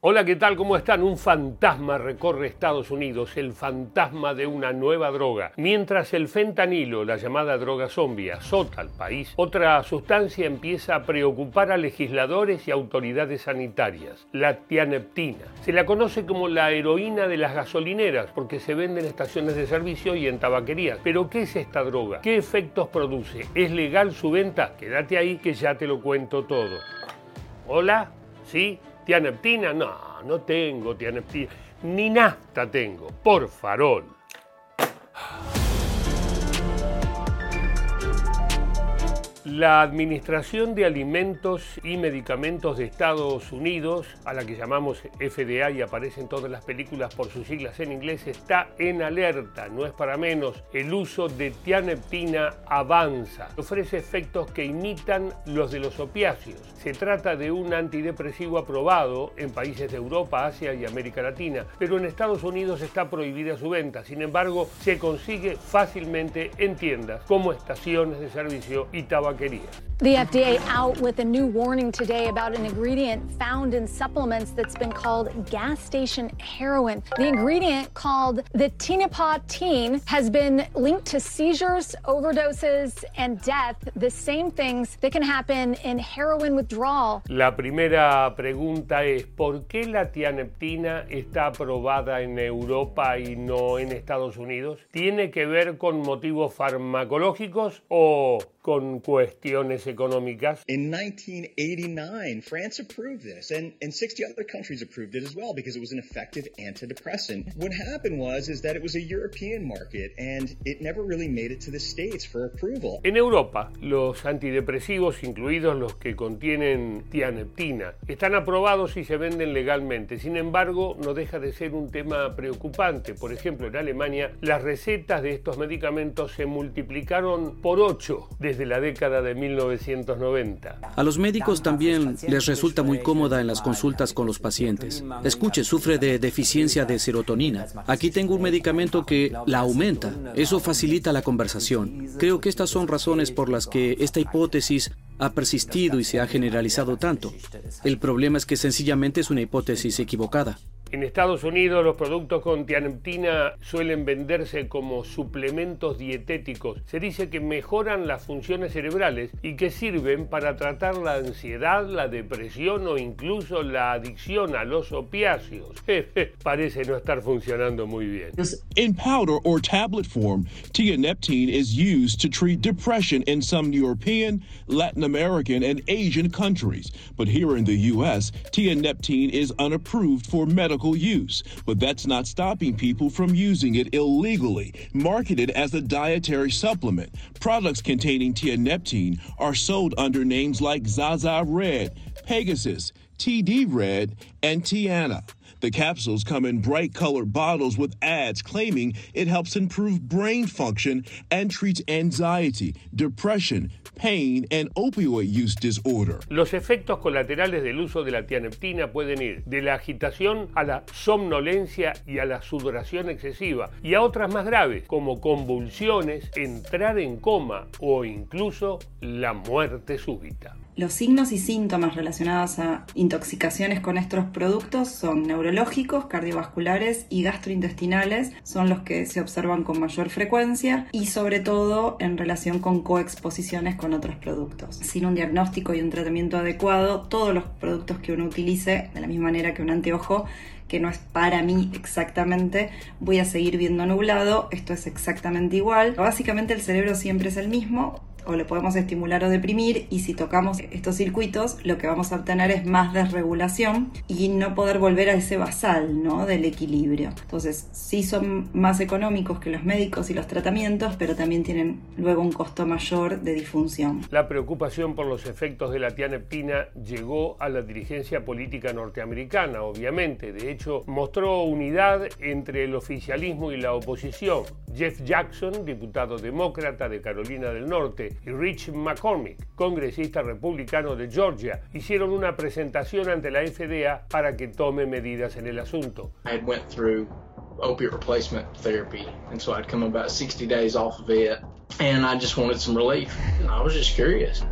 Hola, ¿qué tal? ¿Cómo están? Un fantasma recorre Estados Unidos, el fantasma de una nueva droga. Mientras el fentanilo, la llamada droga zombie, azota al país, otra sustancia empieza a preocupar a legisladores y autoridades sanitarias, la tianeptina. Se la conoce como la heroína de las gasolineras porque se vende en estaciones de servicio y en tabaquerías. Pero ¿qué es esta droga? ¿Qué efectos produce? ¿Es legal su venta? Quédate ahí que ya te lo cuento todo. Hola, ¿sí? ¿Tianeptina? No, no tengo tianeptina. Ni nafta tengo, por farol. La Administración de Alimentos y Medicamentos de Estados Unidos, a la que llamamos FDA y aparece en todas las películas por sus siglas en inglés, está en alerta, no es para menos. El uso de tianeptina avanza. Ofrece efectos que imitan los de los opiáceos. Se trata de un antidepresivo aprobado en países de Europa, Asia y América Latina, pero en Estados Unidos está prohibida su venta. Sin embargo, se consigue fácilmente en tiendas como estaciones de servicio y The FDA out with a new warning today about an ingredient found in supplements that's been called gas station heroin. The ingredient called the tinipatine has been linked to seizures, overdoses, and death, the same things that can happen in heroin withdrawal. La primera pregunta es, ¿por qué la tianeptina está aprobada en Europa y no en Estados Unidos? ¿Tiene que ver con motivos farmacológicos o con cuestiones económicas. In 1989, France approved this, and, and 60 other countries approved it as well because it was an effective antidepressant. What happened was is that it was a European market, and it never really made it to the States for approval. En Europa, los antidepresivos, incluidos los que contienen tianeptina, están aprobados y se venden legalmente. Sin embargo, no deja de ser un tema preocupante. Por ejemplo, en Alemania, las recetas de estos medicamentos se multiplicaron por 8 desde la década de 1990. A los médicos también les resulta muy cómoda en las consultas con los pacientes. Escuche, sufre de deficiencia de serotonina. Aquí tengo un medicamento que la aumenta. Eso facilita la conversación. Creo que estas son razones por las que esta hipótesis ha persistido y se ha generalizado tanto. El problema es que sencillamente es una hipótesis equivocada. En Estados Unidos los productos con tianeptina suelen venderse como suplementos dietéticos. Se dice que mejoran las funciones cerebrales y que sirven para tratar la ansiedad, la depresión o incluso la adicción a los opiáceos. Parece no estar funcionando muy bien. In powder or tablet form, tianeptine is used to treat depression in some European, Latin American and Asian countries. But here in the US, tianeptine is unapproved for medical medical use, but that's not stopping people from using it illegally. Marketed as a dietary supplement, products containing tianeptine are sold under names like Zaza Red, Pegasus, TD Red, and Tiana. The capsules come in bright colored bottles with ads claiming it helps improve brain function and treats anxiety, depression, pain, and opioid use disorder. Los efectos colaterales del uso de la tianeptina pueden ir de la agitación a la somnolencia y a la sudoración excesiva y a otras más graves como convulsiones, entrar en coma o incluso la muerte súbita. Los signos y síntomas relacionados a intoxicaciones con estos productos son neurológicos, cardiovasculares y gastrointestinales, son los que se observan con mayor frecuencia y sobre todo en relación con coexposiciones con otros productos. Sin un diagnóstico y un tratamiento adecuado, todos los productos que uno utilice, de la misma manera que un anteojo, que no es para mí exactamente, voy a seguir viendo nublado, esto es exactamente igual. Básicamente el cerebro siempre es el mismo, o lo podemos estimular o deprimir y si tocamos estos circuitos lo que vamos a obtener es más desregulación y no poder volver a ese basal ¿no? del equilibrio. Entonces sí son más económicos que los médicos y los tratamientos, pero también tienen luego un costo mayor de disfunción. La preocupación por los efectos de la tianeptina llegó a la dirigencia política norteamericana, obviamente. De hecho, mostró unidad entre el oficialismo y la oposición. Jeff Jackson, diputado demócrata de Carolina del Norte, y Rich McCormick, congresista republicano de Georgia, hicieron una presentación ante la FDA para que tome medidas en el asunto. I went through opiate replacement therapy, and so I'd come about 60 days off of it, and I just wanted some relief. I was just curious.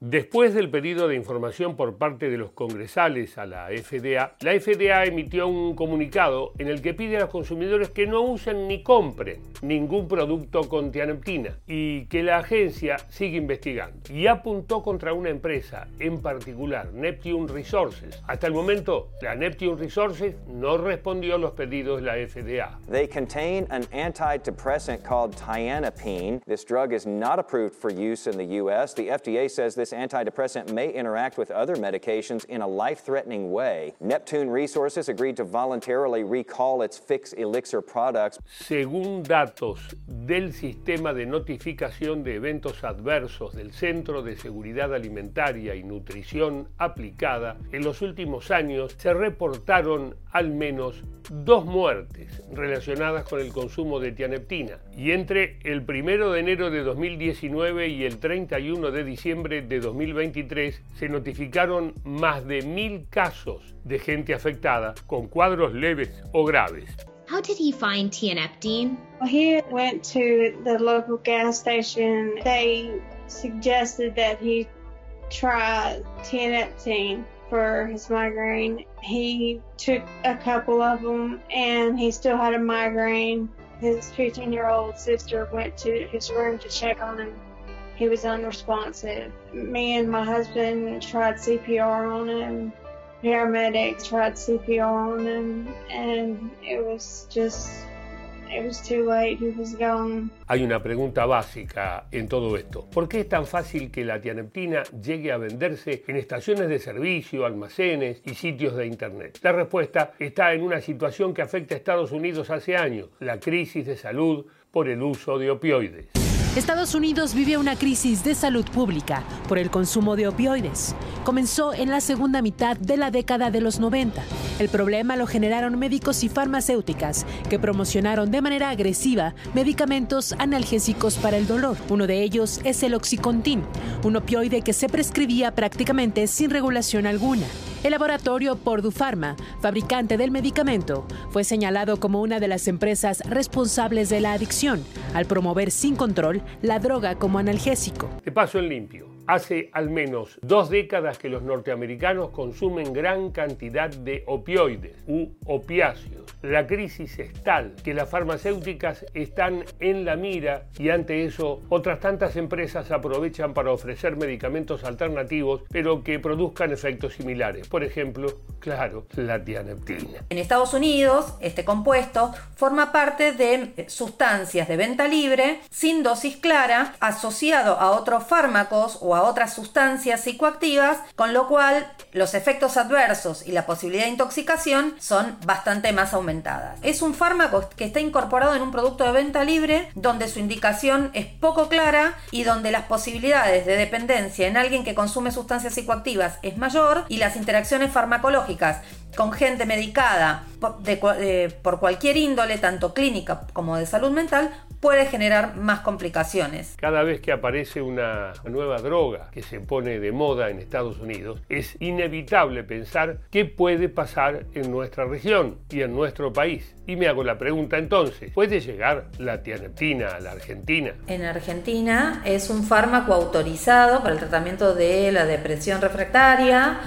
Después del pedido de información por parte de los congresales a la FDA, la FDA emitió un comunicado en el que pide a los consumidores que no usen ni compren ningún producto con tianeptina y que la agencia sigue investigando. Y apuntó contra una empresa en particular, Neptune Resources. Hasta el momento, la Neptune Resources no respondió a los pedidos de la FDA. They contain an antidepressant called Tianepine. This drug is not approved for use in the U.S. The FDA says this antidepressant may interact with other medications in a life threatening way. Neptune Resources agreed to voluntarily recall its Fix Elixir products. Según datos del sistema de notificación de eventos adversos del Centro de Seguridad Alimentaria y Nutrición Aplicada, en los últimos años se reportaron al menos dos muertes relacionadas con el consumo de tianeptina. Y entre el 1 de enero de 2019 y el 31 de diciembre de 2023 se notificaron más de mil casos de gente afectada con cuadros leves o graves. How did he find tianeptine? Well, he went to the local gas station. They suggested that he try tianeptine for his migraine. He took a couple of them and he still had a migraine. His 15 year old sister went to his room to check on him. He was unresponsive. Me and my husband tried CPR on him. Paramedics tried CPR on him, and it was just Hay una pregunta básica en todo esto. ¿Por qué es tan fácil que la tianeptina llegue a venderse en estaciones de servicio, almacenes y sitios de Internet? La respuesta está en una situación que afecta a Estados Unidos hace años, la crisis de salud por el uso de opioides. Estados Unidos vive una crisis de salud pública por el consumo de opioides. Comenzó en la segunda mitad de la década de los 90. El problema lo generaron médicos y farmacéuticas que promocionaron de manera agresiva medicamentos analgésicos para el dolor. Uno de ellos es el Oxycontin, un opioide que se prescribía prácticamente sin regulación alguna. El laboratorio Pharma, fabricante del medicamento, fue señalado como una de las empresas responsables de la adicción al promover sin control la droga como analgésico. De paso en limpio. Hace al menos dos décadas que los norteamericanos consumen gran cantidad de opioides u opiáceos. La crisis es tal que las farmacéuticas están en la mira y ante eso otras tantas empresas aprovechan para ofrecer medicamentos alternativos pero que produzcan efectos similares. Por ejemplo, claro, la tianeptina. En Estados Unidos, este compuesto forma parte de sustancias de venta libre sin dosis clara asociado a otros fármacos o a otras sustancias psicoactivas, con lo cual los efectos adversos y la posibilidad de intoxicación son bastante más aumentadas. Es un fármaco que está incorporado en un producto de venta libre donde su indicación es poco clara y donde las posibilidades de dependencia en alguien que consume sustancias psicoactivas es mayor y las interacciones farmacológicas con gente medicada por, cualquier índole, tanto clínica como de salud mental, puede generar más complicaciones. Cada vez que aparece una nueva droga que se pone de moda en Estados Unidos, es inevitable pensar qué puede pasar en nuestra región y en nuestro país. Y me hago la pregunta entonces, ¿puede llegar la tianeptina a la Argentina? En Argentina es un fármaco autorizado para el tratamiento de la depresión refractaria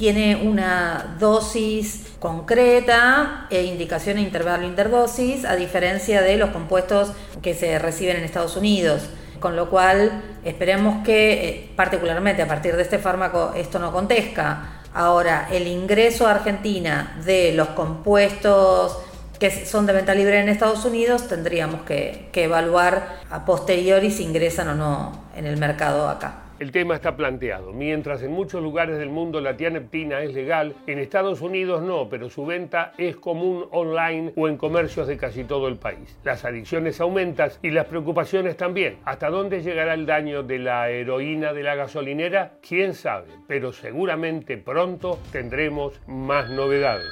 tiene una dosis concreta e indicación de intervalo interdosis, a diferencia de los compuestos que se reciben en Estados Unidos. Con lo cual, esperemos que, eh, particularmente a partir de este fármaco, esto no acontezca. Ahora, el ingreso a Argentina de los compuestos que son de venta libre en Estados Unidos, tendríamos que, que evaluar a posteriori si ingresan o no en el mercado acá. El tema está planteado. Mientras en muchos lugares del mundo la tianeptina es legal, en Estados Unidos no, pero su venta es común online o en comercios de casi todo el país. Las adicciones aumentan y las preocupaciones también. ¿Hasta dónde llegará el daño de la heroína de la gasolinera? ¿Quién sabe? Pero seguramente pronto tendremos más novedades.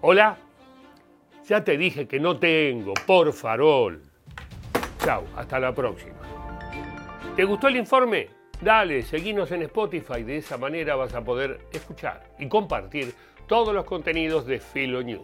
Hola, ya te dije que no tengo, por farol. Chao, hasta la próxima. ¿Te gustó el informe? Dale, seguinos en Spotify, de esa manera vas a poder escuchar y compartir todos los contenidos de Filo News.